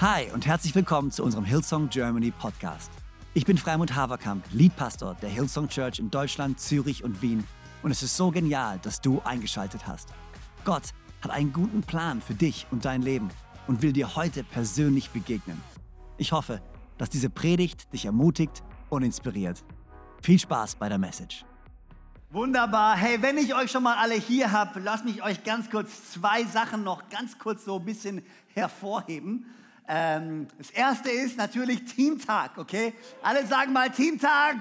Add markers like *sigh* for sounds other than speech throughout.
Hi und herzlich willkommen zu unserem Hillsong Germany Podcast. Ich bin Freimund Haverkamp, Leadpastor der Hillsong Church in Deutschland, Zürich und Wien und es ist so genial, dass du eingeschaltet hast. Gott hat einen guten Plan für dich und dein Leben und will dir heute persönlich begegnen. Ich hoffe, dass diese Predigt dich ermutigt und inspiriert. Viel Spaß bei der Message. Wunderbar. Hey, wenn ich euch schon mal alle hier habe, lasst mich euch ganz kurz zwei Sachen noch ganz kurz so ein bisschen hervorheben. Ähm, das erste ist natürlich Teamtag, okay? Alle sagen mal Teamtag.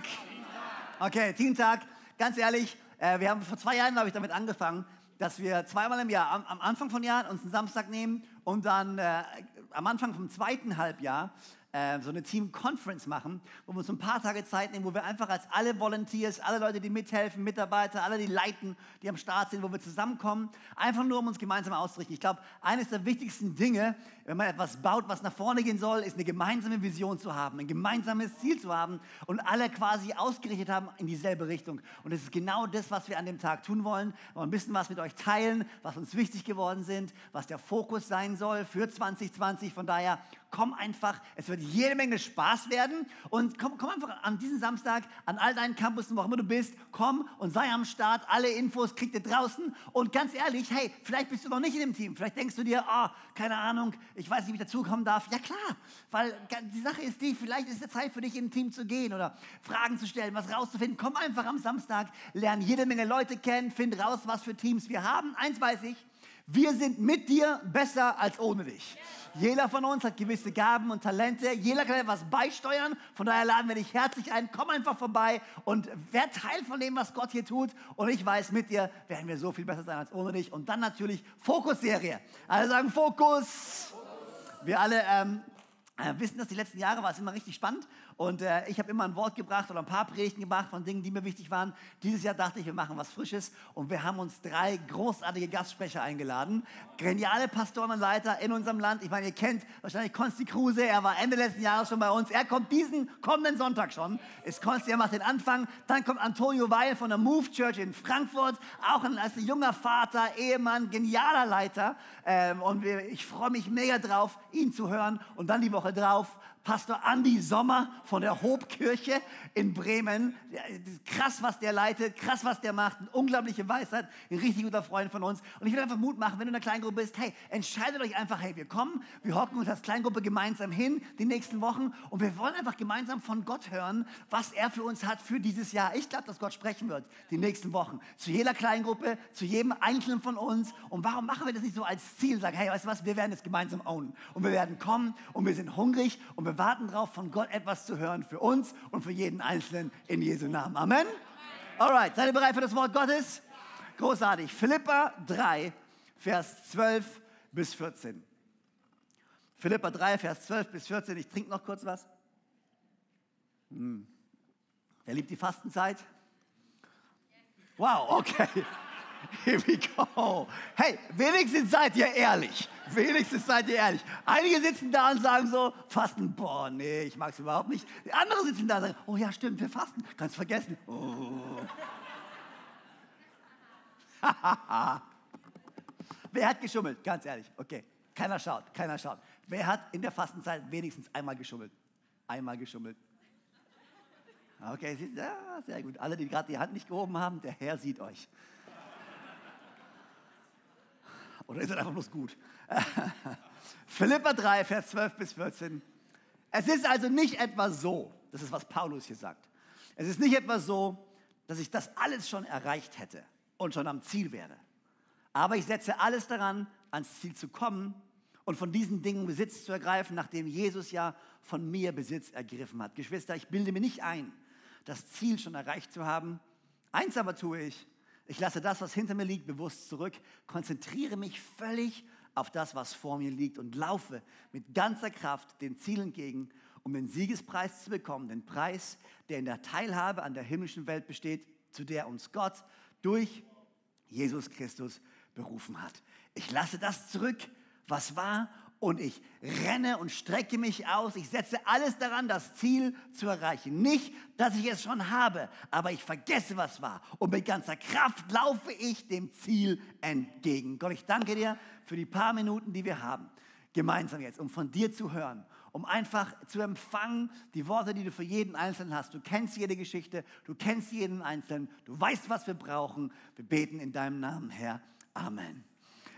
Okay, Teamtag. Ganz ehrlich, äh, wir haben vor zwei Jahren, glaube ich, damit angefangen, dass wir zweimal im Jahr, am, am Anfang von Jahren uns einen Samstag nehmen und dann äh, am Anfang vom zweiten Halbjahr äh, so eine Team-Conference machen, wo wir uns ein paar Tage Zeit nehmen, wo wir einfach als alle Volunteers, alle Leute, die mithelfen, Mitarbeiter, alle, die leiten, die am Start sind, wo wir zusammenkommen, einfach nur, um uns gemeinsam auszurichten. Ich glaube, eines der wichtigsten Dinge, wenn man etwas baut, was nach vorne gehen soll, ist eine gemeinsame Vision zu haben, ein gemeinsames Ziel zu haben und alle quasi ausgerichtet haben in dieselbe Richtung. Und das ist genau das, was wir an dem Tag tun wollen. Wir wollen ein bisschen was mit euch teilen, was uns wichtig geworden sind, was der Fokus sein soll für 2020. Von daher komm einfach, es wird jede Menge Spaß werden und komm, komm einfach an diesem Samstag an all deinen Campussen, wo auch immer du bist, komm und sei am Start, alle Infos kriegt ihr draußen und ganz ehrlich, hey, vielleicht bist du noch nicht in dem Team, vielleicht denkst du dir, oh, keine Ahnung, ich weiß nicht, wie ich dazukommen darf. Ja klar, weil die Sache ist die, vielleicht ist es Zeit für dich in ein Team zu gehen oder Fragen zu stellen, was rauszufinden. Komm einfach am Samstag, lern jede Menge Leute kennen, find raus, was für Teams wir haben. Eins weiß ich, wir sind mit dir besser als ohne dich. Jeder von uns hat gewisse Gaben und Talente. Jeder kann etwas beisteuern. Von daher laden wir dich herzlich ein. Komm einfach vorbei und werd Teil von dem, was Gott hier tut. Und ich weiß, mit dir werden wir so viel besser sein als ohne dich. Und dann natürlich Fokusserie. Alle sagen Fokus. Wir alle ähm, äh, wissen, dass die letzten Jahre war es immer richtig spannend und äh, ich habe immer ein Wort gebracht oder ein paar Predigten gemacht von Dingen, die mir wichtig waren. Dieses Jahr dachte ich, wir machen was Frisches und wir haben uns drei großartige Gastsprecher eingeladen. Geniale Pastoren und Leiter in unserem Land. Ich meine, ihr kennt wahrscheinlich Konsti Kruse, er war Ende letzten Jahres schon bei uns. Er kommt diesen kommenden Sonntag schon. Ist Konsti, er macht den Anfang. Dann kommt Antonio Weil von der Move Church in Frankfurt, auch ein, als ein junger Vater, Ehemann, genialer Leiter. Ähm, und wir, ich freue mich mega drauf, ihn zu hören. Und dann die Woche drauf Pastor Andi Sommer von der Hobkirche in Bremen. Krass, was der leitet, krass, was der macht. Eine unglaubliche Weisheit, ein richtig guter Freund von uns. Und ich will einfach Mut machen, wenn du in einer Kleingruppe bist, hey, entscheidet euch einfach, hey, wir kommen, wir hocken uns als Kleingruppe gemeinsam hin die nächsten Wochen und wir wollen einfach gemeinsam von Gott hören, was er für uns hat für dieses Jahr. Ich glaube, dass Gott sprechen wird die nächsten Wochen. Zu jeder Kleingruppe, zu jedem Einzelnen von uns. Und warum machen wir das nicht so als Ziel? Sagen, hey, weißt du was, wir werden es gemeinsam ownen. Und wir werden kommen und wir sind hungrig und wir warten darauf, von Gott etwas zu hören für uns und für jeden Einzelnen in Jesu Namen. Amen. Alright, seid ihr bereit für das Wort Gottes? Großartig. Philippa 3, Vers 12 bis 14. Philippa 3, Vers 12 bis 14. Ich trinke noch kurz was. Hm. Wer liebt die Fastenzeit? Wow, okay. Here we go. Hey, wenigstens seid ihr ehrlich. Wenigstens seid ihr ehrlich. Einige sitzen da und sagen so, fasten, boah, nee, ich mag es überhaupt nicht. Die anderen sitzen da und sagen, oh ja, stimmt, wir fasten. Kannst vergessen. Oh. *laughs* Wer hat geschummelt? Ganz ehrlich. Okay. Keiner schaut, keiner schaut. Wer hat in der Fastenzeit wenigstens einmal geschummelt? Einmal geschummelt. Okay, ja, sehr gut. Alle, die gerade die Hand nicht gehoben haben, der Herr sieht euch. Oder ist es einfach bloß gut? *laughs* Philippa 3, Vers 12 bis 14. Es ist also nicht etwa so, das ist, was Paulus hier sagt. Es ist nicht etwa so, dass ich das alles schon erreicht hätte und schon am Ziel wäre. Aber ich setze alles daran, ans Ziel zu kommen und von diesen Dingen Besitz zu ergreifen, nachdem Jesus ja von mir Besitz ergriffen hat. Geschwister, ich bilde mir nicht ein, das Ziel schon erreicht zu haben. Eins aber tue ich, ich lasse das, was hinter mir liegt, bewusst zurück, konzentriere mich völlig auf das, was vor mir liegt und laufe mit ganzer Kraft den Zielen entgegen, um den Siegespreis zu bekommen, den Preis, der in der Teilhabe an der himmlischen Welt besteht, zu der uns Gott durch Jesus Christus berufen hat. Ich lasse das zurück, was war und ich renne und strecke mich aus. Ich setze alles daran, das Ziel zu erreichen. Nicht, dass ich es schon habe, aber ich vergesse, was war. Und mit ganzer Kraft laufe ich dem Ziel entgegen. Gott, ich danke dir für die paar Minuten, die wir haben. gemeinsam jetzt, um von dir zu hören, um einfach zu empfangen die Worte, die du für jeden Einzelnen hast. Du kennst jede Geschichte, du kennst jeden Einzelnen, du weißt, was wir brauchen. Wir beten in deinem Namen, Herr. Amen.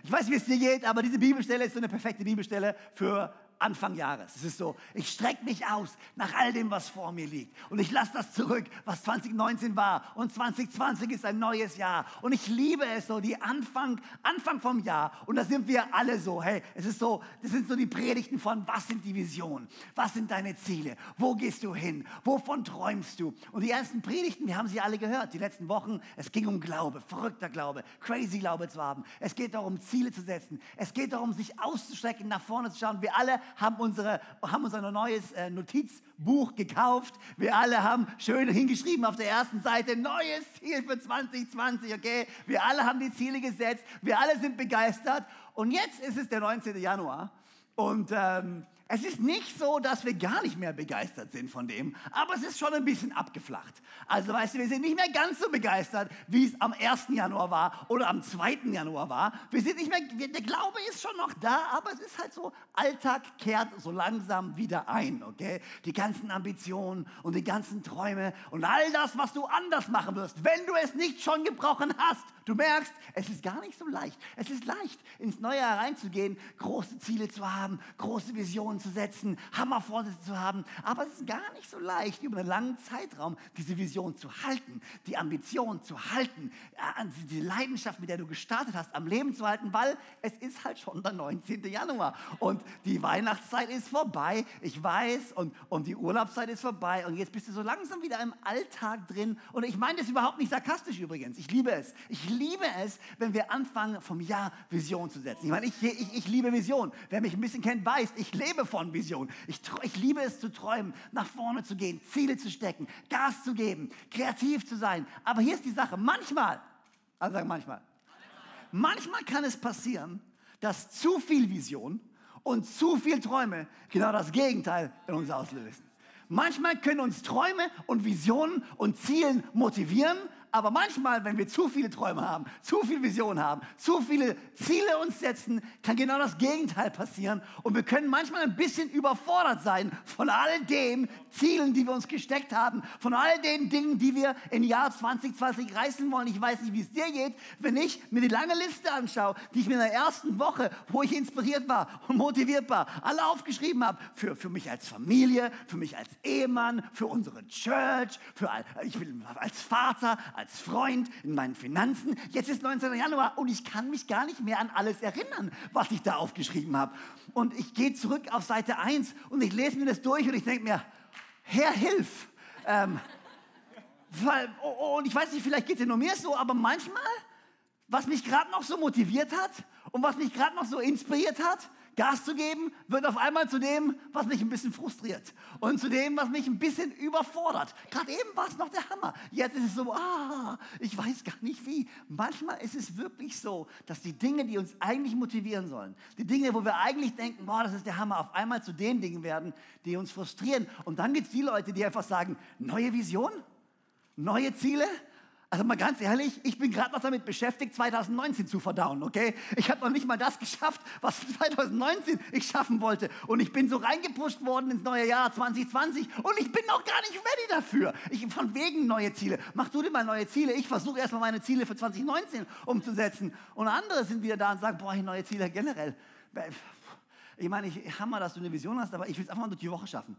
Ich weiß, wie es dir geht, aber diese Bibelstelle ist so eine perfekte Bibelstelle für Anfang Jahres. Es ist so, ich strecke mich aus nach all dem, was vor mir liegt. Und ich lasse das zurück, was 2019 war. Und 2020 ist ein neues Jahr. Und ich liebe es so, die Anfang, Anfang vom Jahr. Und da sind wir alle so. Hey, es ist so, das sind so die Predigten von, was sind die Visionen? Was sind deine Ziele? Wo gehst du hin? Wovon träumst du? Und die ersten Predigten, wir haben sie alle gehört, die letzten Wochen. Es ging um Glaube, verrückter Glaube, crazy Glaube zu haben. Es geht darum, Ziele zu setzen. Es geht darum, sich auszustrecken, nach vorne zu schauen. Wir alle haben, unsere, haben uns ein neues äh, Notizbuch gekauft. Wir alle haben schön hingeschrieben auf der ersten Seite, neues Ziel für 2020, okay? Wir alle haben die Ziele gesetzt. Wir alle sind begeistert. Und jetzt ist es der 19. Januar. Und ähm, es ist nicht so, dass wir gar nicht mehr begeistert sind von dem, aber es ist schon ein bisschen abgeflacht. Also weißt du, wir sind nicht mehr ganz so begeistert, wie es am 1. Januar war oder am 2. Januar war. Wir sind nicht mehr, der Glaube ist schon noch da, aber es ist halt so, Alltag kehrt so langsam wieder ein, okay? Die ganzen Ambitionen und die ganzen Träume und all das, was du anders machen wirst, wenn du es nicht schon gebrochen hast. Du merkst, es ist gar nicht so leicht. Es ist leicht, ins neue Jahr reinzugehen, große Ziele zu haben, große Visionen zu setzen, Hammervorsätze zu haben. Aber es ist gar nicht so leicht, über einen langen Zeitraum diese Vision zu halten, die Ambition zu halten, äh, die Leidenschaft, mit der du gestartet hast, am Leben zu halten, weil es ist halt schon der 19. Januar und die Weihnachtszeit ist vorbei, ich weiß, und, und die Urlaubszeit ist vorbei und jetzt bist du so langsam wieder im Alltag drin. Und ich meine das überhaupt nicht sarkastisch übrigens. Ich liebe es. Ich liebe es, wenn wir anfangen, vom Jahr Vision zu setzen. Ich meine, ich, ich, ich liebe Vision. Wer mich ein bisschen kennt, weiß, ich lebe von Vision. Ich, ich liebe es zu träumen, nach vorne zu gehen, Ziele zu stecken, Gas zu geben, kreativ zu sein. Aber hier ist die Sache, manchmal, also sag manchmal, manchmal kann es passieren, dass zu viel Vision und zu viel Träume genau das Gegenteil in uns auslösen. Manchmal können uns Träume und Visionen und Zielen motivieren, aber manchmal, wenn wir zu viele Träume haben, zu viel Vision haben, zu viele Ziele uns setzen, kann genau das Gegenteil passieren. Und wir können manchmal ein bisschen überfordert sein von all den Zielen, die wir uns gesteckt haben, von all den Dingen, die wir im Jahr 2020 reißen wollen. Ich weiß nicht, wie es dir geht, wenn ich mir die lange Liste anschaue, die ich mir in der ersten Woche, wo ich inspiriert war und motiviert war, alle aufgeschrieben habe. Für, für mich als Familie, für mich als Ehemann, für unsere Church, für, ich will als Vater, als Freund, in meinen Finanzen. Jetzt ist 19. Januar und ich kann mich gar nicht mehr an alles erinnern, was ich da aufgeschrieben habe. Und ich gehe zurück auf Seite 1 und ich lese mir das durch und ich denke mir, Herr, hilf. Ähm, weil, oh, oh, und ich weiß nicht, vielleicht geht es nur mir so, aber manchmal, was mich gerade noch so motiviert hat und was mich gerade noch so inspiriert hat, Gas zu geben, wird auf einmal zu dem, was mich ein bisschen frustriert und zu dem, was mich ein bisschen überfordert. Gerade eben war es noch der Hammer. Jetzt ist es so, ah, ich weiß gar nicht wie. Manchmal ist es wirklich so, dass die Dinge, die uns eigentlich motivieren sollen, die Dinge, wo wir eigentlich denken, boah, das ist der Hammer, auf einmal zu den Dingen werden, die uns frustrieren. Und dann gibt es die Leute, die einfach sagen, neue Vision, neue Ziele, also mal ganz ehrlich, ich bin gerade noch damit beschäftigt, 2019 zu verdauen, okay? Ich habe noch nicht mal das geschafft, was *laughs* 2019 ich schaffen wollte. Und ich bin so reingepusht worden ins neue Jahr 2020 und ich bin noch gar nicht ready dafür. Ich, von wegen neue Ziele. Mach du dir mal neue Ziele. Ich versuche erstmal meine Ziele für 2019 umzusetzen. Und andere sind wieder da und sagen, boah, neue Ziele generell. Ich meine, ich hammer, dass du eine Vision hast, aber ich will es einfach mal durch die Woche schaffen.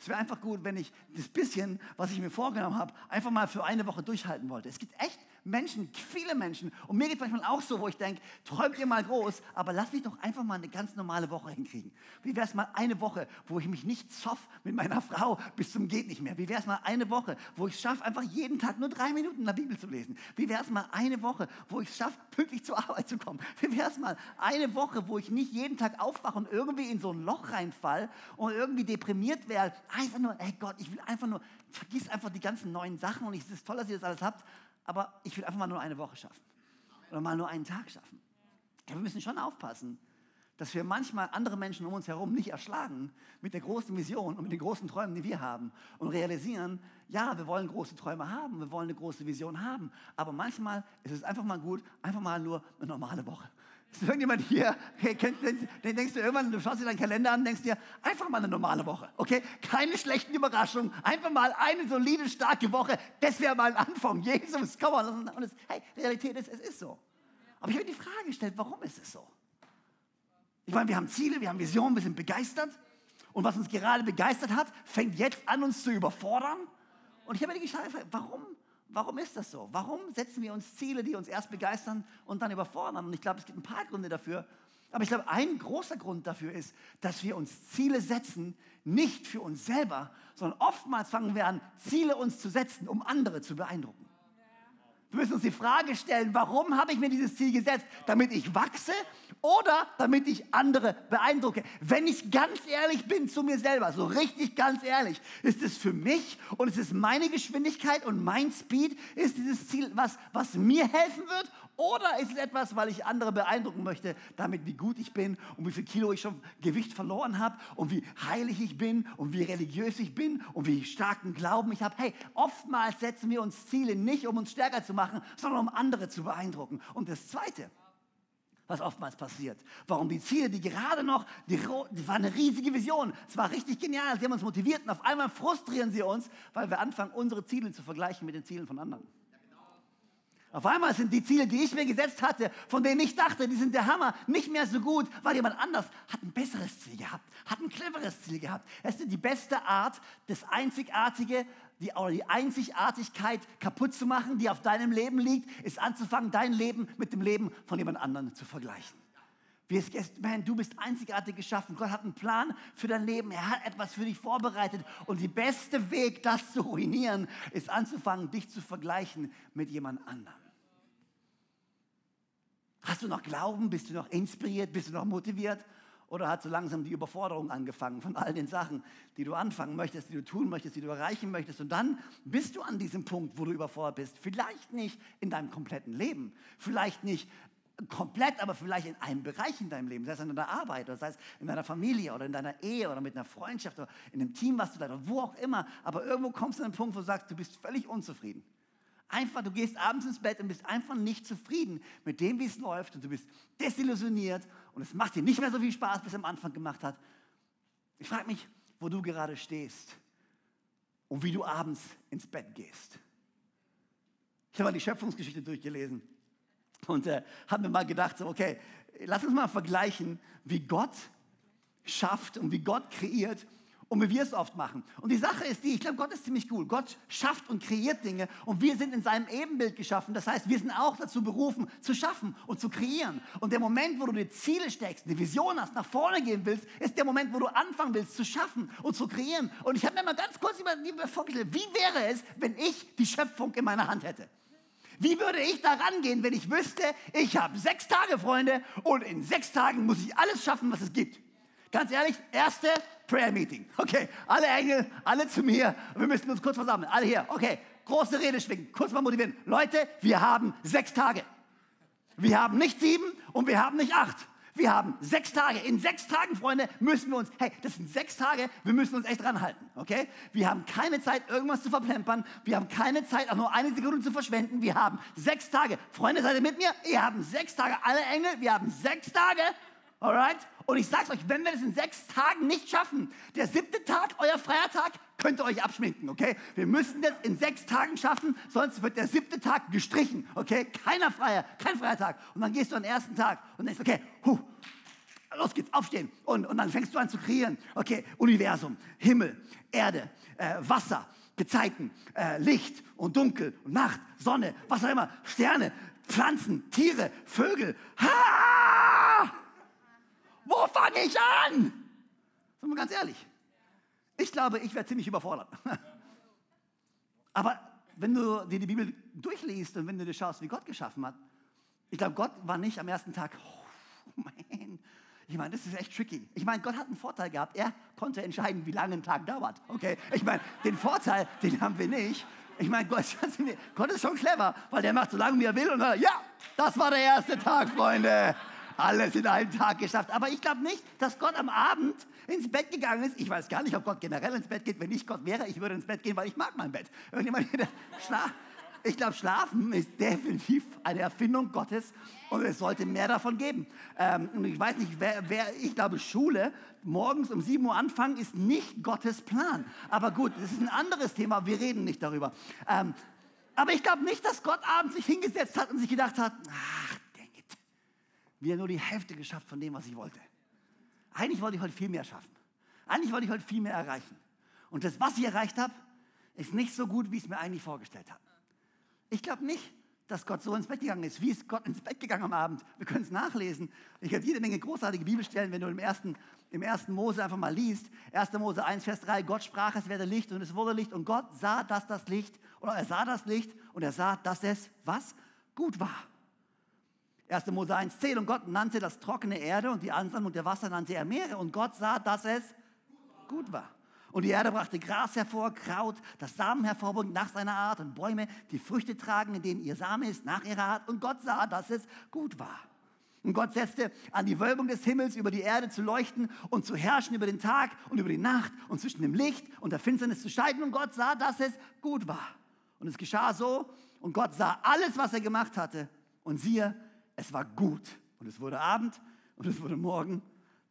Es wäre einfach gut, wenn ich das bisschen, was ich mir vorgenommen habe, einfach mal für eine Woche durchhalten wollte. Es gibt echt Menschen, viele Menschen, und mir geht es manchmal auch so, wo ich denke, träumt ihr mal groß, aber lass mich doch einfach mal eine ganz normale Woche hinkriegen. Wie wäre es mal eine Woche, wo ich mich nicht zoff mit meiner Frau bis zum geht nicht mehr? Wie wäre es mal eine Woche, wo ich es schaffe, einfach jeden Tag nur drei Minuten in der Bibel zu lesen? Wie wäre es mal eine Woche, wo ich es schaffe, pünktlich zur Arbeit zu kommen? Wie wäre es mal eine Woche, wo ich nicht jeden Tag aufwache und irgendwie in so ein Loch reinfall und irgendwie deprimiert werde? Einfach nur, hey Gott, ich will einfach nur, vergiss einfach die ganzen neuen Sachen und es ist toll, dass ihr das alles habt, aber ich will einfach mal nur eine Woche schaffen. Oder mal nur einen Tag schaffen. Ja, wir müssen schon aufpassen, dass wir manchmal andere Menschen um uns herum nicht erschlagen mit der großen Vision und mit den großen Träumen, die wir haben und realisieren, ja, wir wollen große Träume haben, wir wollen eine große Vision haben, aber manchmal ist es einfach mal gut, einfach mal nur eine normale Woche. Ist irgendjemand hier, okay, den denkst du irgendwann, du schaust dir deinen Kalender an, denkst dir, einfach mal eine normale Woche, okay? Keine schlechten Überraschungen, einfach mal eine solide, starke Woche, das wäre mal ein Anfang. Jesus, komm on. Und es, hey, Realität ist, es ist so. Aber ich habe die Frage gestellt, warum ist es so? Ich meine, wir haben Ziele, wir haben Visionen, wir sind begeistert. Und was uns gerade begeistert hat, fängt jetzt an, uns zu überfordern. Und ich habe mir die Frage warum Warum ist das so? Warum setzen wir uns Ziele, die uns erst begeistern und dann überfordern? Und ich glaube, es gibt ein paar Gründe dafür. Aber ich glaube, ein großer Grund dafür ist, dass wir uns Ziele setzen, nicht für uns selber, sondern oftmals fangen wir an, Ziele uns zu setzen, um andere zu beeindrucken. Wir müssen uns die Frage stellen, warum habe ich mir dieses Ziel gesetzt? Damit ich wachse oder damit ich andere beeindrucke? Wenn ich ganz ehrlich bin zu mir selber, so richtig ganz ehrlich, ist es für mich und es ist meine Geschwindigkeit und mein Speed, ist dieses Ziel was, was mir helfen wird oder ist es etwas, weil ich andere beeindrucken möchte, damit wie gut ich bin und wie viel Kilo ich schon Gewicht verloren habe und wie heilig ich bin und wie religiös ich bin und wie starken Glauben ich habe? Hey, oftmals setzen wir uns Ziele nicht, um uns stärker zu machen, sondern um andere zu beeindrucken. Und das Zweite, was oftmals passiert. Warum die Ziele, die gerade noch, die, die war eine riesige Vision, es war richtig genial, sie haben uns motiviert und auf einmal frustrieren sie uns, weil wir anfangen, unsere Ziele zu vergleichen mit den Zielen von anderen. Auf einmal sind die Ziele, die ich mir gesetzt hatte, von denen ich dachte, die sind der Hammer, nicht mehr so gut, weil jemand anders hat ein besseres Ziel gehabt, hat ein cleveres Ziel gehabt. Es ist die beste Art, das Einzigartige, die, die Einzigartigkeit kaputt zu machen, die auf deinem Leben liegt, ist anzufangen, dein Leben mit dem Leben von jemand anderem zu vergleichen. Man, du bist einzigartig geschaffen. Gott hat einen Plan für dein Leben. Er hat etwas für dich vorbereitet. Und der beste Weg, das zu ruinieren, ist anzufangen, dich zu vergleichen mit jemand anderem. Hast du noch Glauben? Bist du noch inspiriert? Bist du noch motiviert? Oder hat so langsam die Überforderung angefangen von all den Sachen, die du anfangen möchtest, die du tun möchtest, die du erreichen möchtest? Und dann bist du an diesem Punkt, wo du überfordert bist. Vielleicht nicht in deinem kompletten Leben, vielleicht nicht komplett, aber vielleicht in einem Bereich in deinem Leben, sei es in deiner Arbeit, oder sei es in deiner Familie oder in deiner Ehe oder mit einer Freundschaft oder in einem Team, was du da, wo auch immer. Aber irgendwo kommst du an einen Punkt, wo du sagst, du bist völlig unzufrieden. Einfach, du gehst abends ins Bett und bist einfach nicht zufrieden mit dem, wie es läuft und du bist desillusioniert und es macht dir nicht mehr so viel Spaß, wie es am Anfang gemacht hat. Ich frage mich, wo du gerade stehst und wie du abends ins Bett gehst. Ich habe mal die Schöpfungsgeschichte durchgelesen und äh, habe mir mal gedacht, so, okay, lass uns mal vergleichen, wie Gott schafft und wie Gott kreiert und wie wir es oft machen. Und die Sache ist die, ich glaube, Gott ist ziemlich cool. Gott schafft und kreiert Dinge und wir sind in seinem Ebenbild geschaffen. Das heißt, wir sind auch dazu berufen, zu schaffen und zu kreieren. Und der Moment, wo du dir Ziele steckst, eine Vision hast, nach vorne gehen willst, ist der Moment, wo du anfangen willst zu schaffen und zu kreieren. Und ich habe mir mal ganz kurz vorgestellt, wie wäre es, wenn ich die Schöpfung in meiner Hand hätte? Wie würde ich da rangehen, wenn ich wüsste, ich habe sechs Tage, Freunde, und in sechs Tagen muss ich alles schaffen, was es gibt? Ganz ehrlich, erste Prayer Meeting. Okay, alle Engel, alle zu mir. Wir müssen uns kurz versammeln. Alle hier. Okay, große Rede schwingen, kurz mal motivieren. Leute, wir haben sechs Tage. Wir haben nicht sieben und wir haben nicht acht. Wir haben sechs Tage. In sechs Tagen, Freunde, müssen wir uns, hey, das sind sechs Tage, wir müssen uns echt dran halten, okay? Wir haben keine Zeit, irgendwas zu verplempern. Wir haben keine Zeit, auch nur eine Sekunde zu verschwenden. Wir haben sechs Tage. Freunde, seid ihr mit mir? Ihr habt sechs Tage. Alle Engel, wir haben sechs Tage. Alright? Und ich sag's euch, wenn wir das in sechs Tagen nicht schaffen, der siebte Tag, euer Feiertag, könnt ihr euch abschminken, okay? Wir müssen das in sechs Tagen schaffen, sonst wird der siebte Tag gestrichen, okay? Keiner freier, kein Feiertag. Und dann gehst du am ersten Tag und denkst, okay, huh, los geht's, aufstehen. Und, und dann fängst du an zu kreieren, okay? Universum, Himmel, Erde, äh, Wasser, Gezeiten, äh, Licht und Dunkel Nacht, Sonne, was auch immer, Sterne, Pflanzen, Tiere, Vögel. Ha! Wo fange ich an? Sind wir ganz ehrlich. Ich glaube, ich wäre ziemlich überfordert. *laughs* Aber wenn du dir die Bibel durchliest und wenn du dir schaust, wie Gott geschaffen hat, ich glaube, Gott war nicht am ersten Tag, oh man, ich meine, das ist echt tricky. Ich meine, Gott hat einen Vorteil gehabt. Er konnte entscheiden, wie lange ein Tag dauert. Okay, ich meine, den Vorteil, den haben wir nicht. Ich meine, Gott, *laughs* Gott ist schon clever, weil der macht so lange, wie er will. Und dann, ja, das war der erste Tag, Freunde alles in einem Tag geschafft. Aber ich glaube nicht, dass Gott am Abend ins Bett gegangen ist. Ich weiß gar nicht, ob Gott generell ins Bett geht. Wenn ich Gott wäre, ich würde ins Bett gehen, weil ich mag mein Bett. Ich glaube, Schlafen ist definitiv eine Erfindung Gottes und es sollte mehr davon geben. Ähm, ich weiß nicht, wer, wer, ich glaube, Schule morgens um 7 Uhr anfangen ist nicht Gottes Plan. Aber gut, das ist ein anderes Thema, wir reden nicht darüber. Ähm, aber ich glaube nicht, dass Gott abends sich hingesetzt hat und sich gedacht hat, ach, wieder nur die Hälfte geschafft von dem, was ich wollte. Eigentlich wollte ich heute viel mehr schaffen. Eigentlich wollte ich heute viel mehr erreichen. Und das, was ich erreicht habe, ist nicht so gut, wie ich es mir eigentlich vorgestellt habe. Ich glaube nicht, dass Gott so ins Bett gegangen ist. Wie ist Gott ins Bett gegangen am Abend? Wir können es nachlesen. Ich habe jede Menge großartige Bibelstellen, wenn du im ersten, im ersten Mose einfach mal liest. 1. Mose 1, Vers 3, Gott sprach, es werde Licht und es wurde Licht und Gott sah, dass das Licht, oder er sah das Licht und er sah, dass es, was? Gut war. 1. Mose 1, 10 und Gott nannte das trockene Erde und die Ansammlung der Wasser nannte er Meere und Gott sah, dass es gut war. Und die Erde brachte Gras hervor, Kraut, das Samen hervorbringt nach seiner Art und Bäume, die Früchte tragen, in denen ihr Same ist, nach ihrer Art. Und Gott sah, dass es gut war. Und Gott setzte an die Wölbung des Himmels über die Erde zu leuchten und zu herrschen über den Tag und über die Nacht und zwischen dem Licht und der Finsternis zu scheiden. Und Gott sah, dass es gut war. Und es geschah so. Und Gott sah alles, was er gemacht hatte. Und siehe, es war gut. Und es wurde Abend und es wurde Morgen,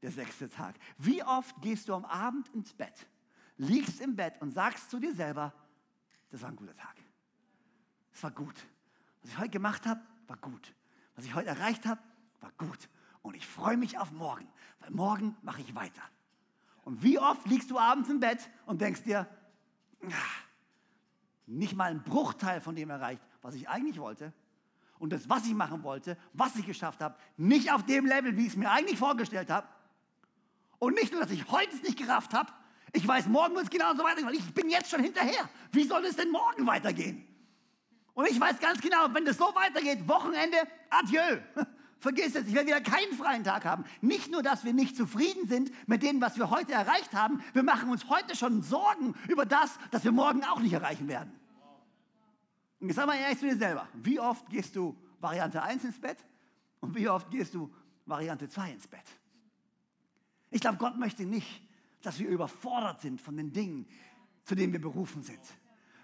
der sechste Tag. Wie oft gehst du am Abend ins Bett? liegst im Bett und sagst zu dir selber, das war ein guter Tag. Es war gut. Was ich heute gemacht habe, war gut. Was ich heute erreicht habe, war gut. Und ich freue mich auf morgen, weil morgen mache ich weiter. Und wie oft liegst du abends im Bett und denkst dir, nicht mal ein Bruchteil von dem erreicht, was ich eigentlich wollte. Und das, was ich machen wollte, was ich geschafft habe, nicht auf dem Level, wie ich es mir eigentlich vorgestellt habe. Und nicht nur, dass ich heute es nicht gerafft habe, ich weiß, morgen wird es genauso weitergehen, weil ich bin jetzt schon hinterher. Wie soll es denn morgen weitergehen? Und ich weiß ganz genau, wenn das so weitergeht, Wochenende, adieu. *laughs* Vergiss es, ich werde wieder keinen freien Tag haben. Nicht nur, dass wir nicht zufrieden sind mit dem, was wir heute erreicht haben, wir machen uns heute schon Sorgen über das, das wir morgen auch nicht erreichen werden. Und jetzt sag mal ehrlich zu dir selber, wie oft gehst du Variante 1 ins Bett und wie oft gehst du Variante 2 ins Bett? Ich glaube, Gott möchte nicht, dass wir überfordert sind von den Dingen, zu denen wir berufen sind.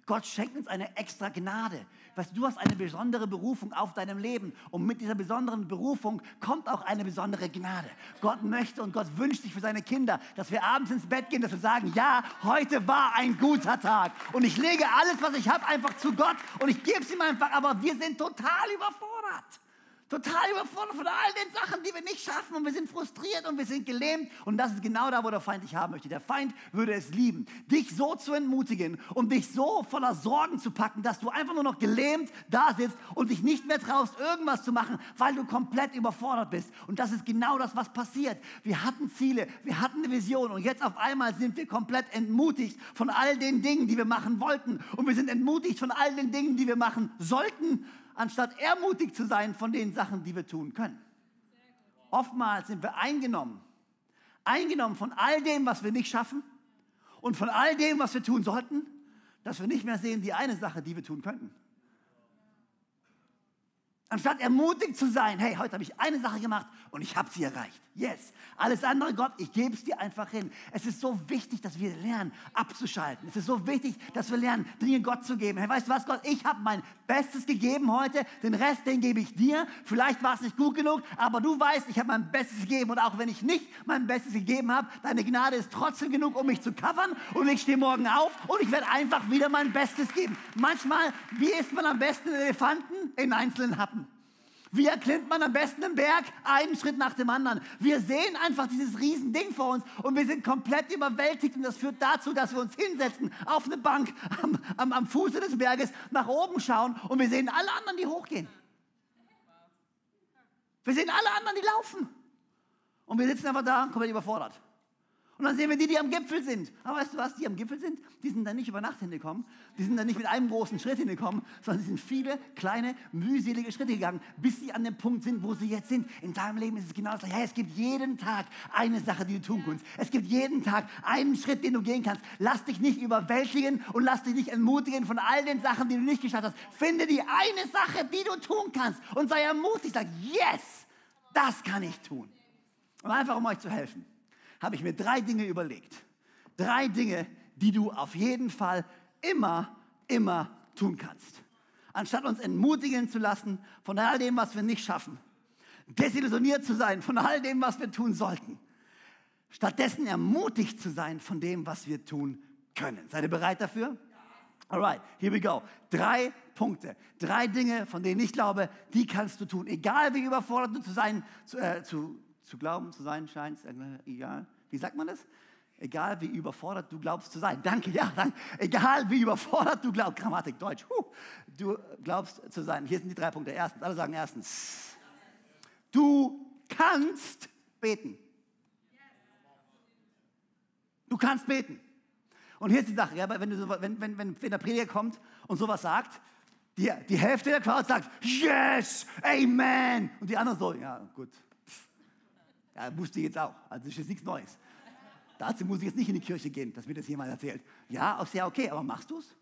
Gott schenkt uns eine extra Gnade. Weißt, du hast eine besondere Berufung auf deinem Leben und mit dieser besonderen Berufung kommt auch eine besondere Gnade. Gott möchte und Gott wünscht sich für seine Kinder, dass wir abends ins Bett gehen, dass wir sagen, ja, heute war ein guter Tag und ich lege alles, was ich habe, einfach zu Gott und ich gebe es ihm einfach, aber wir sind total überfordert. Total überfordert von all den Sachen, die wir nicht schaffen und wir sind frustriert und wir sind gelähmt. Und das ist genau da, wo der Feind dich haben möchte. Der Feind würde es lieben, dich so zu entmutigen und dich so voller Sorgen zu packen, dass du einfach nur noch gelähmt da sitzt und dich nicht mehr traust, irgendwas zu machen, weil du komplett überfordert bist. Und das ist genau das, was passiert. Wir hatten Ziele, wir hatten eine Vision und jetzt auf einmal sind wir komplett entmutigt von all den Dingen, die wir machen wollten. Und wir sind entmutigt von all den Dingen, die wir machen sollten anstatt ermutigt zu sein von den Sachen, die wir tun können. Oftmals sind wir eingenommen, eingenommen von all dem, was wir nicht schaffen und von all dem, was wir tun sollten, dass wir nicht mehr sehen die eine Sache, die wir tun könnten. Anstatt ermutigt zu sein, hey, heute habe ich eine Sache gemacht und ich habe sie erreicht. Yes. Alles andere, Gott, ich gebe es dir einfach hin. Es ist so wichtig, dass wir lernen, abzuschalten. Es ist so wichtig, dass wir lernen, Dinge Gott zu geben. Hey, weißt du was, Gott, ich habe mein Bestes gegeben heute. Den Rest, den gebe ich dir. Vielleicht war es nicht gut genug, aber du weißt, ich habe mein Bestes gegeben. Und auch wenn ich nicht mein Bestes gegeben habe, deine Gnade ist trotzdem genug, um mich zu covern. Und ich stehe morgen auf und ich werde einfach wieder mein Bestes geben. Manchmal, wie isst man am besten Elefanten? In einzelnen Happen. Wie erklimmt man am besten den Berg? Einen Schritt nach dem anderen. Wir sehen einfach dieses Riesending vor uns und wir sind komplett überwältigt und das führt dazu, dass wir uns hinsetzen auf eine Bank am, am, am Fuße des Berges, nach oben schauen und wir sehen alle anderen, die hochgehen. Wir sehen alle anderen, die laufen. Und wir sitzen einfach da, komplett überfordert. Und dann sehen wir die, die am Gipfel sind. Aber weißt du was, die am Gipfel sind, die sind dann nicht über Nacht hingekommen. Die sind dann nicht mit einem großen Schritt hingekommen, sondern sie sind viele kleine, mühselige Schritte gegangen, bis sie an dem Punkt sind, wo sie jetzt sind. In deinem Leben ist es genau das gleiche. es gibt jeden Tag eine Sache, die du tun kannst. Es gibt jeden Tag einen Schritt, den du gehen kannst. Lass dich nicht überwältigen und lass dich nicht entmutigen von all den Sachen, die du nicht geschafft hast. Finde die eine Sache, die du tun kannst und sei ermutigt. Sag, yes, das kann ich tun. Und einfach, um euch zu helfen habe ich mir drei Dinge überlegt. Drei Dinge, die du auf jeden Fall immer, immer tun kannst. anstatt uns entmutigen zu lassen von all dem, was wir nicht schaffen, desillusioniert zu sein von all dem, was wir tun sollten, stattdessen ermutigt zu sein von dem, was wir tun können. Seid ihr bereit dafür? Alright, here we go. Drei Punkte, drei Dinge, von denen ich glaube, die kannst du tun. Egal wie überfordert du zu sein, zu, äh, zu, zu glauben, zu sein scheinst, äh, egal. Wie sagt man das? Egal wie überfordert du glaubst zu sein. Danke, ja, danke. Egal wie überfordert du glaubst, Grammatik Deutsch, huh, du glaubst zu sein. Hier sind die drei Punkte. Erstens, alle sagen erstens, du kannst beten. Du kannst beten. Und hier ist die Sache, ja, wenn, du so, wenn, wenn, wenn, wenn der Prediger kommt und sowas sagt, die, die Hälfte der Crowd sagt, yes, amen. Und die anderen so, ja, gut. Ja, musste jetzt auch. Also das ist jetzt nichts Neues. Dazu muss ich jetzt nicht in die Kirche gehen, dass mir das jemand erzählt. Ja, auch sehr okay, aber machst du es?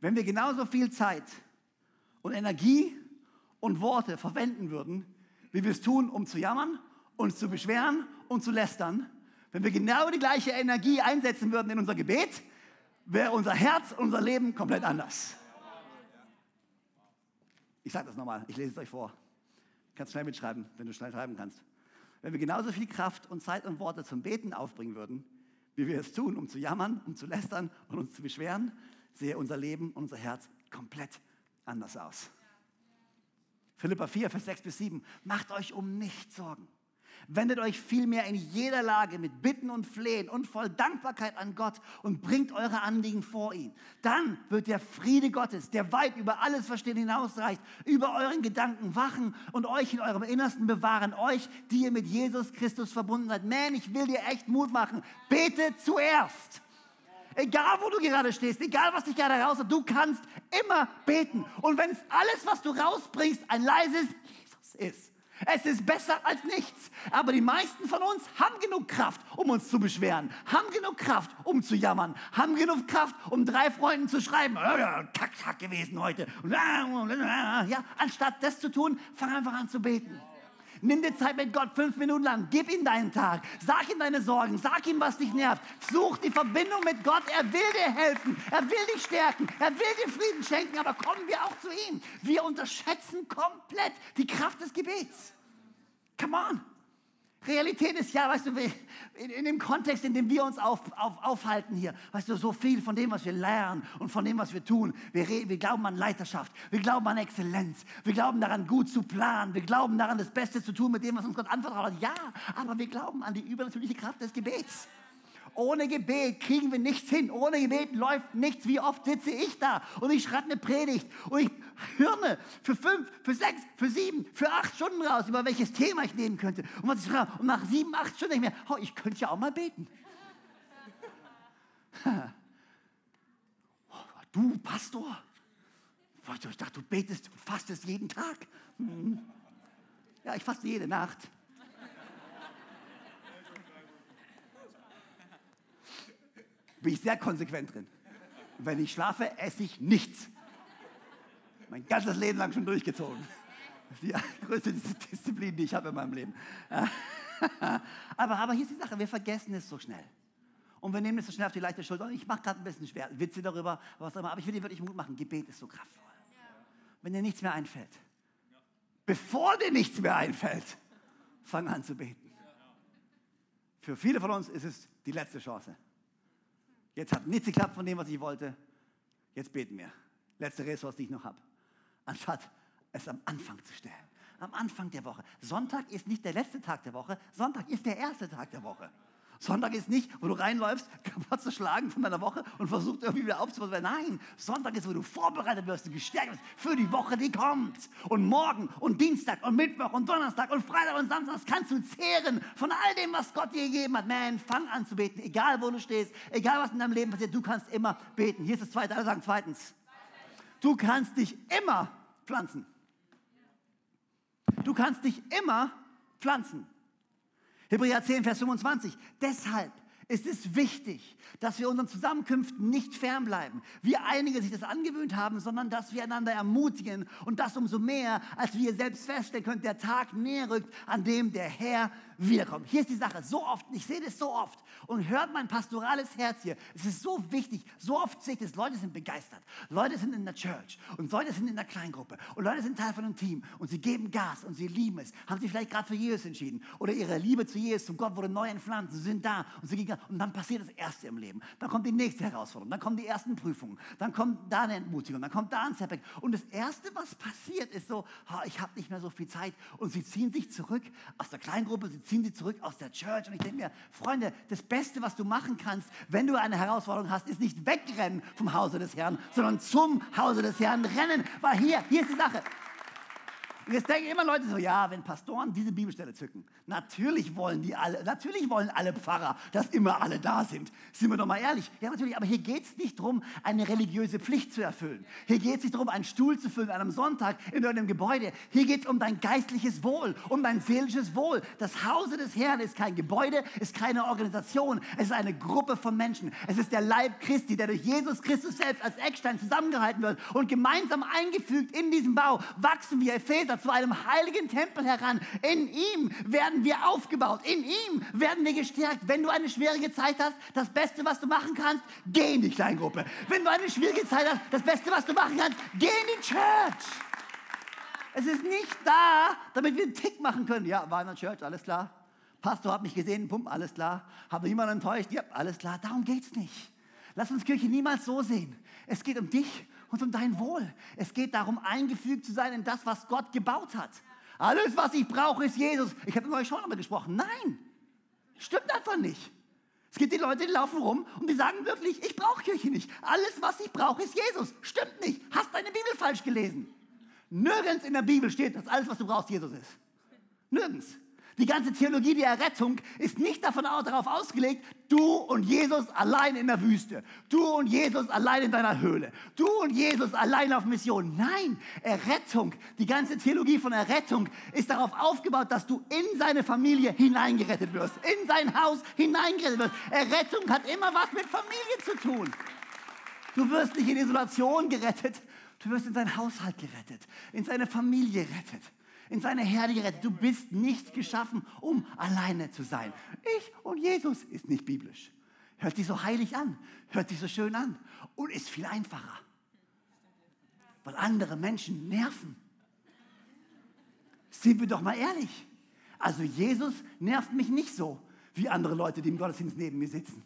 Wenn wir genauso viel Zeit und Energie und Worte verwenden würden, wie wir es tun, um zu jammern, uns zu beschweren und zu lästern, wenn wir genau die gleiche Energie einsetzen würden in unser Gebet, wäre unser Herz, unser Leben komplett anders. Ich sage das nochmal, ich lese es euch vor. Kannst schnell mitschreiben, wenn du schnell schreiben kannst. Wenn wir genauso viel Kraft und Zeit und Worte zum Beten aufbringen würden, wie wir es tun, um zu jammern, um zu lästern und uns zu beschweren, sehe unser Leben und unser Herz komplett anders aus. Philippa 4, Vers 6 bis 7. Macht euch um nichts Sorgen. Wendet euch vielmehr in jeder Lage mit Bitten und Flehen und voll Dankbarkeit an Gott und bringt eure Anliegen vor ihn. Dann wird der Friede Gottes, der weit über alles Verstehen hinausreicht, über euren Gedanken wachen und euch in eurem Innersten bewahren. Euch, die ihr mit Jesus Christus verbunden seid. Man, ich will dir echt Mut machen. Bete zuerst. Egal, wo du gerade stehst, egal, was dich gerade herausholt, du kannst immer beten. Und wenn es alles, was du rausbringst, ein leises Jesus ist, es ist besser als nichts. Aber die meisten von uns haben genug Kraft, um uns zu beschweren, haben genug Kraft, um zu jammern, haben genug Kraft, um drei Freunden zu schreiben, ja, Tag, Tag gewesen heute. Ja, anstatt das zu tun, fang einfach an zu beten. Nimm dir Zeit mit Gott fünf Minuten lang. Gib ihm deinen Tag. Sag ihm deine Sorgen. Sag ihm, was dich nervt. Such die Verbindung mit Gott. Er will dir helfen. Er will dich stärken. Er will dir Frieden schenken. Aber kommen wir auch zu ihm. Wir unterschätzen komplett die Kraft des Gebets. Come on. Realität ist ja, weißt du, in, in dem Kontext, in dem wir uns auf, auf, aufhalten hier, weißt du, so viel von dem, was wir lernen und von dem, was wir tun. Wir, wir glauben an Leiterschaft, wir glauben an Exzellenz, wir glauben daran, gut zu planen, wir glauben daran, das Beste zu tun mit dem, was uns Gott anvertraut hat. Ja, aber wir glauben an die übernatürliche Kraft des Gebets. Ohne Gebet kriegen wir nichts hin. Ohne Gebet läuft nichts. Wie oft sitze ich da und ich schreibe eine Predigt und ich hirne für fünf, für sechs, für sieben, für acht Stunden raus, über welches Thema ich nehmen könnte. Und, was ich schreibe. und nach sieben, acht Stunden denke ich mir, oh, ich könnte ja auch mal beten. *laughs* du, Pastor, ich dachte, du betest und fastest jeden Tag. Hm. Ja, ich faste jede Nacht. Bin ich sehr konsequent drin. wenn ich schlafe, esse ich nichts. Mein ganzes Leben lang schon durchgezogen. Die größte Disziplin, die ich habe in meinem Leben. *laughs* aber, aber hier ist die Sache, wir vergessen es so schnell. Und wir nehmen es so schnell auf die leichte Schulter. Und ich mache gerade ein bisschen schwer, Witze darüber, was auch immer. Aber ich will dir wirklich Mut machen. Gebet ist so kraftvoll. Wenn dir nichts mehr einfällt, bevor dir nichts mehr einfällt, fang an zu beten. Für viele von uns ist es die letzte Chance. Jetzt hat nichts geklappt von dem, was ich wollte. Jetzt beten wir. Letzte Ressource, die ich noch habe. Anstatt es am Anfang zu stellen. Am Anfang der Woche. Sonntag ist nicht der letzte Tag der Woche. Sonntag ist der erste Tag der Woche. Sonntag ist nicht, wo du reinläufst, *laughs* kaputt zu schlagen von deiner Woche und versuchst irgendwie wieder aufzubauen. Nein, Sonntag ist, wo du vorbereitet wirst und gestärkt wirst für die Woche, die kommt. Und morgen und Dienstag und Mittwoch und Donnerstag und Freitag und Samstag kannst du zehren von all dem, was Gott dir gegeben hat. Man, fang an zu beten, egal wo du stehst, egal was in deinem Leben passiert, du kannst immer beten. Hier ist das Zweite, alle sagen zweitens. Du kannst dich immer pflanzen. Du kannst dich immer pflanzen. Hebräer 10, Vers 25. Deshalb ist es wichtig, dass wir unseren Zusammenkünften nicht fernbleiben, wie einige sich das angewöhnt haben, sondern dass wir einander ermutigen und das umso mehr, als wir selbst feststellen können, der Tag näher rückt, an dem der Herr wiederkommen. Hier ist die Sache, so oft, ich sehe das so oft und hört mein pastorales Herz hier. Es ist so wichtig, so oft sehe ich das, Leute sind begeistert, Leute sind in der Church und Leute sind in der Kleingruppe und Leute sind Teil von einem Team und sie geben Gas und sie lieben es. Haben sie vielleicht gerade für Jesus entschieden oder ihre Liebe zu Jesus, zu Gott wurde neu entflammt, sie sind da und sie gehen und dann passiert das Erste im Leben. Dann kommt die nächste Herausforderung, dann kommen die ersten Prüfungen, dann kommt da eine Entmutigung, dann kommt da ein Setback. Und das Erste, was passiert, ist so, ich habe nicht mehr so viel Zeit. Und sie ziehen sich zurück aus der Kleingruppe, sie ziehen sich zurück aus der Church und ich denke mir, Freunde, das Beste, was du machen kannst, wenn du eine Herausforderung hast, ist nicht wegrennen vom Hause des Herrn, sondern zum Hause des Herrn rennen, weil hier, hier ist die Sache. Und jetzt denken immer Leute so, ja, wenn Pastoren diese Bibelstelle zücken, natürlich wollen die alle, natürlich wollen alle Pfarrer, dass immer alle da sind. Sind wir doch mal ehrlich. Ja, natürlich, aber hier geht es nicht darum, eine religiöse Pflicht zu erfüllen. Hier geht es nicht darum, einen Stuhl zu füllen an einem Sonntag in irgendeinem Gebäude. Hier geht es um dein geistliches Wohl, um dein seelisches Wohl. Das Hause des Herrn ist kein Gebäude, ist keine Organisation. Es ist eine Gruppe von Menschen. Es ist der Leib Christi, der durch Jesus Christus selbst als Eckstein zusammengehalten wird und gemeinsam eingefügt in diesem Bau wachsen wir Epheser Priester zu einem heiligen Tempel heran. In ihm werden wir aufgebaut. In ihm werden wir gestärkt. Wenn du eine schwierige Zeit hast, das Beste, was du machen kannst, geh in die Kleingruppe. Wenn du eine schwierige Zeit hast, das Beste, was du machen kannst, geh in die Church. Es ist nicht da, damit wir einen Tick machen können. Ja, war in der Church, alles klar. Pastor hat mich gesehen, pum, alles klar. Habe niemand enttäuscht, ja, alles klar. Darum geht es nicht. Lass uns Kirche niemals so sehen. Es geht um dich und um dein Wohl. Es geht darum, eingefügt zu sein in das, was Gott gebaut hat. Alles, was ich brauche, ist Jesus. Ich habe mit euch schon einmal gesprochen. Nein, stimmt einfach nicht. Es gibt die Leute, die laufen rum und die sagen wirklich, ich brauche Kirche nicht. Alles, was ich brauche, ist Jesus. Stimmt nicht. Hast deine Bibel falsch gelesen. Nirgends in der Bibel steht, dass alles, was du brauchst, Jesus ist. Nirgends. Die ganze Theologie der Errettung ist nicht davon, darauf ausgelegt, du und Jesus allein in der Wüste, du und Jesus allein in deiner Höhle, du und Jesus allein auf Mission. Nein, Errettung, die ganze Theologie von Errettung ist darauf aufgebaut, dass du in seine Familie hineingerettet wirst, in sein Haus hineingerettet wirst. Errettung hat immer was mit Familie zu tun. Du wirst nicht in Isolation gerettet, du wirst in sein Haushalt gerettet, in seine Familie gerettet in seine Herde gerettet. Du bist nicht geschaffen, um alleine zu sein. Ich und Jesus ist nicht biblisch. Hört sich so heilig an, hört sich so schön an und ist viel einfacher. Weil andere Menschen nerven. Sind wir doch mal ehrlich. Also Jesus nervt mich nicht so wie andere Leute, die im Gottesdienst neben mir sitzen.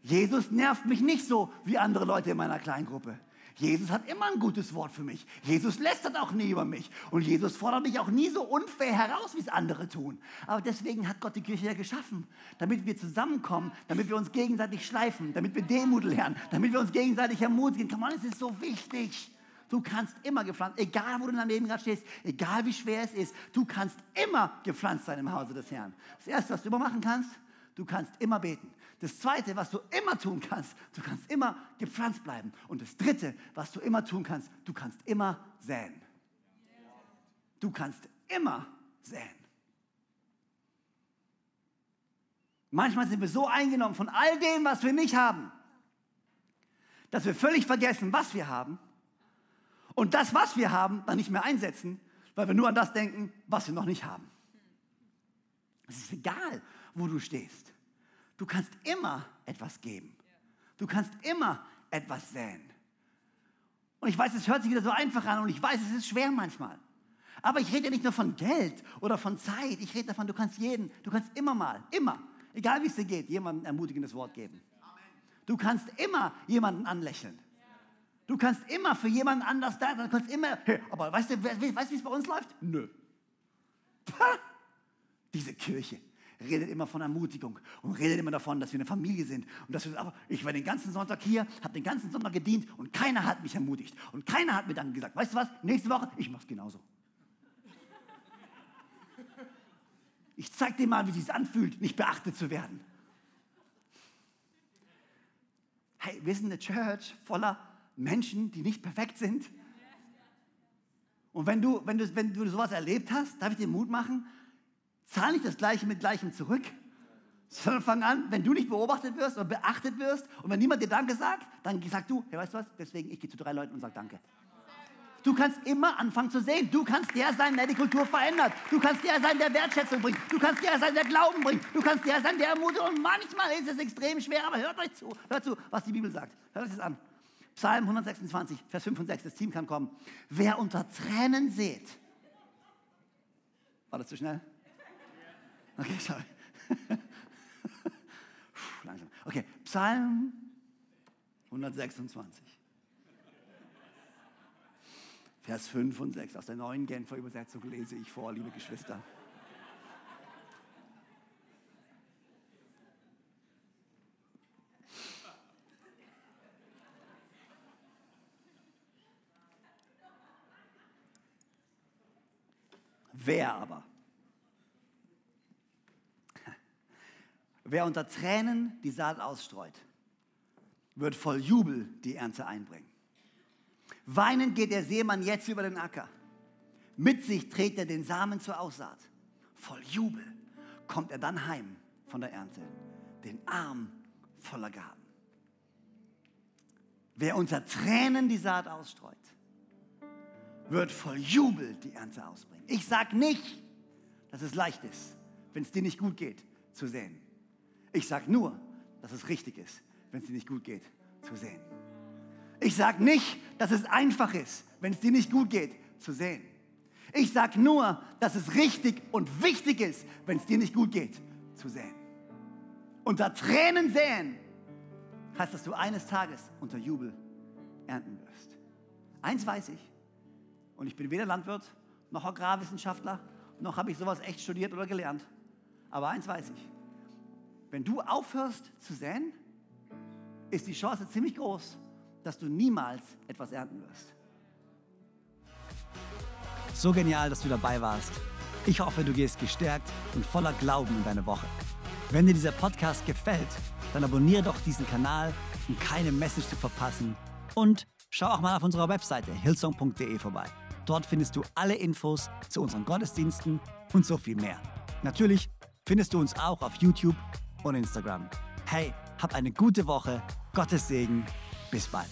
Jesus nervt mich nicht so wie andere Leute in meiner Kleingruppe. Jesus hat immer ein gutes Wort für mich. Jesus lästert auch nie über mich. Und Jesus fordert mich auch nie so unfair heraus, wie es andere tun. Aber deswegen hat Gott die Kirche ja geschaffen, damit wir zusammenkommen, damit wir uns gegenseitig schleifen, damit wir Demut lernen, damit wir uns gegenseitig ermutigen. Come on, es ist so wichtig. Du kannst immer gepflanzt, egal wo du in deinem Leben gerade stehst, egal wie schwer es ist, du kannst immer gepflanzt sein im Hause des Herrn. Das Erste, was du immer machen kannst, du kannst immer beten. Das Zweite, was du immer tun kannst, du kannst immer gepflanzt bleiben. Und das Dritte, was du immer tun kannst, du kannst immer säen. Du kannst immer säen. Manchmal sind wir so eingenommen von all dem, was wir nicht haben, dass wir völlig vergessen, was wir haben und das, was wir haben, dann nicht mehr einsetzen, weil wir nur an das denken, was wir noch nicht haben. Es ist egal, wo du stehst. Du kannst immer etwas geben. Du kannst immer etwas säen. Und ich weiß, es hört sich wieder so einfach an und ich weiß, es ist schwer manchmal. Aber ich rede ja nicht nur von Geld oder von Zeit. Ich rede davon, du kannst jeden, du kannst immer mal, immer, egal wie es dir geht, jemandem ein ermutigendes Wort geben. Du kannst immer jemanden anlächeln. Du kannst immer für jemanden anders da sein. Du kannst immer, hey, aber weißt du, weißt, weißt, wie es bei uns läuft? Nö. Pah, diese Kirche redet immer von Ermutigung und redet immer davon, dass wir eine Familie sind. Und dass wir, aber ich war den ganzen Sonntag hier, habe den ganzen Sonntag gedient und keiner hat mich ermutigt. Und keiner hat mir dann gesagt, weißt du was, nächste Woche, ich mache es genauso. Ich zeig dir mal, wie es anfühlt, nicht beachtet zu werden. Hey, wir sind eine Church voller Menschen, die nicht perfekt sind. Und wenn du, wenn, du, wenn du sowas erlebt hast, darf ich dir Mut machen, Zahl nicht das Gleiche mit Gleichem zurück, sondern fang an, wenn du nicht beobachtet wirst oder beachtet wirst und wenn niemand dir Danke sagt, dann sag du, hey, weißt du was, deswegen, ich gehe zu drei Leuten und sag Danke. Du kannst immer anfangen zu sehen. Du kannst der sein, der die Kultur verändert. Du kannst der sein, der Wertschätzung bringt. Du kannst der sein, der Glauben bringt. Du kannst der sein, der ermutigt. Und manchmal ist es extrem schwer, aber hört euch zu. Hört zu, was die Bibel sagt. Hört euch das an. Psalm 126, Vers 5 und 6. Das Team kann kommen. Wer unter Tränen seht. War das zu schnell? Okay, sorry. Langsam. Okay, Psalm 126. Vers 5 und 6 aus der neuen Genfer Übersetzung lese ich vor, liebe Geschwister. Wer aber, wer unter Tränen die Saat ausstreut, wird voll Jubel die Ernte einbringen. Weinend geht der Seemann jetzt über den Acker. Mit sich trägt er den Samen zur Aussaat. Voll Jubel kommt er dann heim von der Ernte, den Arm voller Gaben. Wer unter Tränen die Saat ausstreut, wird voll Jubel die Ernte ausbringen. Ich sage nicht, dass es leicht ist, wenn es dir nicht gut geht, zu sehen. Ich sage nur, dass es richtig ist, wenn es dir nicht gut geht, zu sehen. Ich sage nicht, dass es einfach ist, wenn es dir nicht gut geht, zu sehen. Ich sage nur, dass es richtig und wichtig ist, wenn es dir nicht gut geht, zu sehen. Unter Tränen säen heißt, dass du eines Tages unter Jubel ernten wirst. Eins weiß ich, und ich bin weder Landwirt noch Agrarwissenschaftler, noch habe ich sowas echt studiert oder gelernt. Aber eins weiß ich, wenn du aufhörst zu säen, ist die Chance ziemlich groß, dass du niemals etwas ernten wirst. So genial, dass du dabei warst. Ich hoffe, du gehst gestärkt und voller Glauben in deine Woche. Wenn dir dieser Podcast gefällt, dann abonniere doch diesen Kanal, um keine Message zu verpassen. Und schau auch mal auf unserer Webseite hillsong.de vorbei. Dort findest du alle Infos zu unseren Gottesdiensten und so viel mehr. Natürlich findest du uns auch auf YouTube und Instagram. Hey, hab eine gute Woche. Gottes Segen. Bis bald.